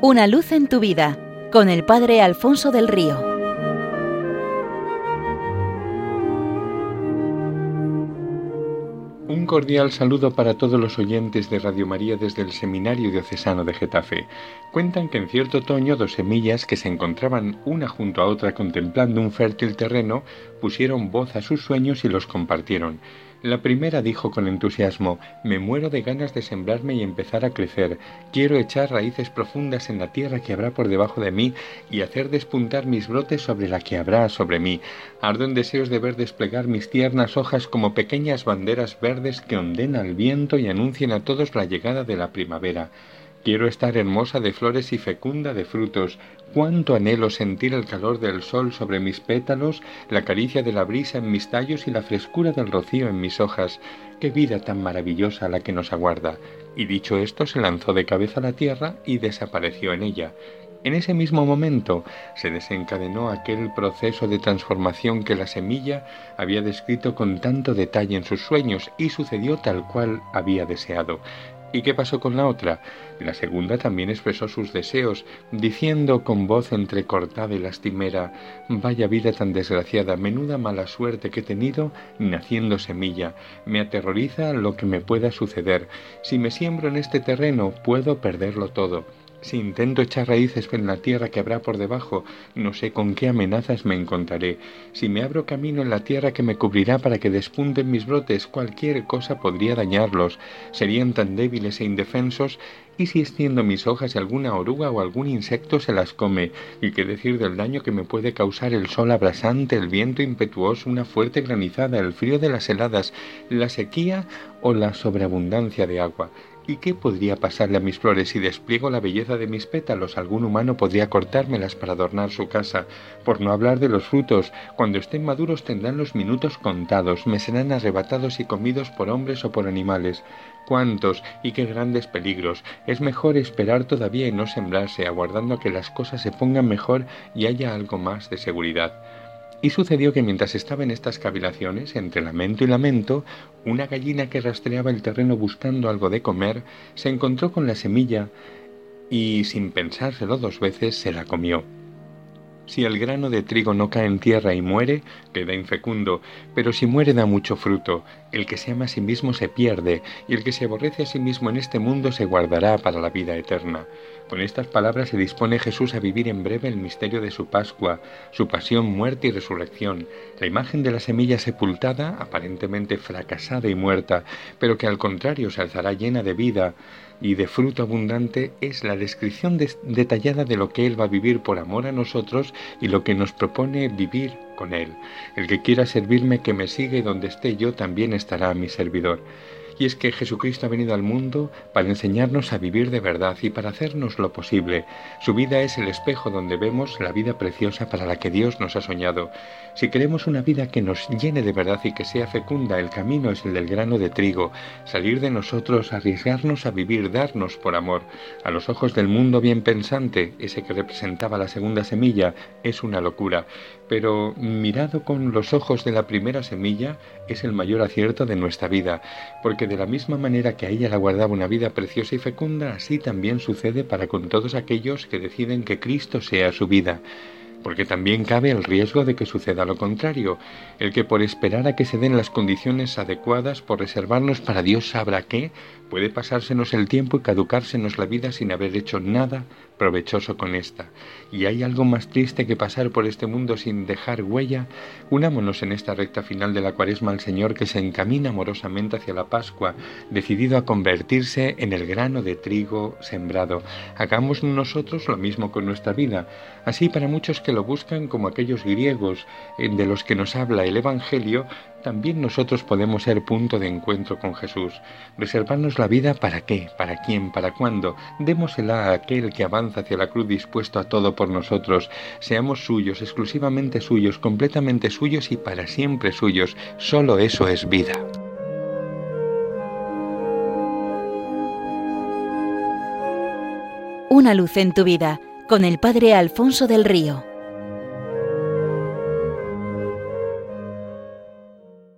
Una luz en tu vida con el Padre Alfonso del Río. Un cordial saludo para todos los oyentes de Radio María desde el Seminario Diocesano de Getafe. Cuentan que en cierto otoño dos semillas que se encontraban una junto a otra contemplando un fértil terreno pusieron voz a sus sueños y los compartieron. La primera dijo con entusiasmo Me muero de ganas de sembrarme y empezar a crecer. Quiero echar raíces profundas en la tierra que habrá por debajo de mí y hacer despuntar mis brotes sobre la que habrá sobre mí. Ardo en deseos de ver desplegar mis tiernas hojas como pequeñas banderas verdes que onden al viento y anuncien a todos la llegada de la primavera. Quiero estar hermosa de flores y fecunda de frutos. Cuánto anhelo sentir el calor del sol sobre mis pétalos, la caricia de la brisa en mis tallos y la frescura del rocío en mis hojas. Qué vida tan maravillosa la que nos aguarda. Y dicho esto, se lanzó de cabeza a la tierra y desapareció en ella. En ese mismo momento se desencadenó aquel proceso de transformación que la semilla había descrito con tanto detalle en sus sueños y sucedió tal cual había deseado. ¿Y qué pasó con la otra? La segunda también expresó sus deseos, diciendo con voz entrecortada y lastimera Vaya vida tan desgraciada, menuda mala suerte que he tenido naciendo semilla. Me aterroriza lo que me pueda suceder. Si me siembro en este terreno, puedo perderlo todo. Si intento echar raíces en la tierra que habrá por debajo, no sé con qué amenazas me encontraré. Si me abro camino en la tierra que me cubrirá para que despunten mis brotes, cualquier cosa podría dañarlos. Serían tan débiles e indefensos. Y si extiendo mis hojas y alguna oruga o algún insecto se las come, y qué decir del daño que me puede causar el sol abrasante, el viento impetuoso, una fuerte granizada, el frío de las heladas, la sequía o la sobreabundancia de agua. ¿Y qué podría pasarle a mis flores si despliego la belleza de mis pétalos? Algún humano podría cortármelas para adornar su casa. Por no hablar de los frutos, cuando estén maduros tendrán los minutos contados, me serán arrebatados y comidos por hombres o por animales. ¿Cuántos y qué grandes peligros? Es mejor esperar todavía y no sembrarse, aguardando a que las cosas se pongan mejor y haya algo más de seguridad. Y sucedió que mientras estaba en estas cavilaciones, entre lamento y lamento, una gallina que rastreaba el terreno buscando algo de comer, se encontró con la semilla y, sin pensárselo dos veces, se la comió. Si el grano de trigo no cae en tierra y muere, queda infecundo, pero si muere da mucho fruto. El que se ama a sí mismo se pierde, y el que se aborrece a sí mismo en este mundo se guardará para la vida eterna. Con estas palabras se dispone Jesús a vivir en breve el misterio de su Pascua, su pasión, muerte y resurrección, la imagen de la semilla sepultada, aparentemente fracasada y muerta, pero que al contrario se alzará llena de vida y de fruto abundante, es la descripción detallada de lo que Él va a vivir por amor a nosotros y lo que nos propone vivir con Él. El que quiera servirme, que me sigue donde esté yo, también estará mi servidor. Y es que Jesucristo ha venido al mundo para enseñarnos a vivir de verdad y para hacernos lo posible. Su vida es el espejo donde vemos la vida preciosa para la que Dios nos ha soñado. Si queremos una vida que nos llene de verdad y que sea fecunda, el camino es el del grano de trigo. Salir de nosotros, arriesgarnos a vivir, darnos por amor. A los ojos del mundo bien pensante, ese que representaba la segunda semilla, es una locura. Pero mirado con los ojos de la primera semilla, es el mayor acierto de nuestra vida, porque de la misma manera que a ella la guardaba una vida preciosa y fecunda, así también sucede para con todos aquellos que deciden que Cristo sea su vida porque también cabe el riesgo de que suceda lo contrario, el que por esperar a que se den las condiciones adecuadas, por reservarnos para Dios sabrá qué, puede pasársenos el tiempo y caducársenos la vida sin haber hecho nada provechoso con esta. Y hay algo más triste que pasar por este mundo sin dejar huella. Unámonos en esta recta final de la cuaresma al Señor que se encamina amorosamente hacia la Pascua, decidido a convertirse en el grano de trigo sembrado. Hagamos nosotros lo mismo con nuestra vida. Así para muchos que lo buscan como aquellos griegos eh, de los que nos habla el Evangelio, también nosotros podemos ser punto de encuentro con Jesús. Reservarnos la vida para qué, para quién, para cuándo. Démosela a aquel que avanza hacia la cruz dispuesto a todo por nosotros. Seamos suyos, exclusivamente suyos, completamente suyos y para siempre suyos. Solo eso es vida. Una luz en tu vida con el Padre Alfonso del Río.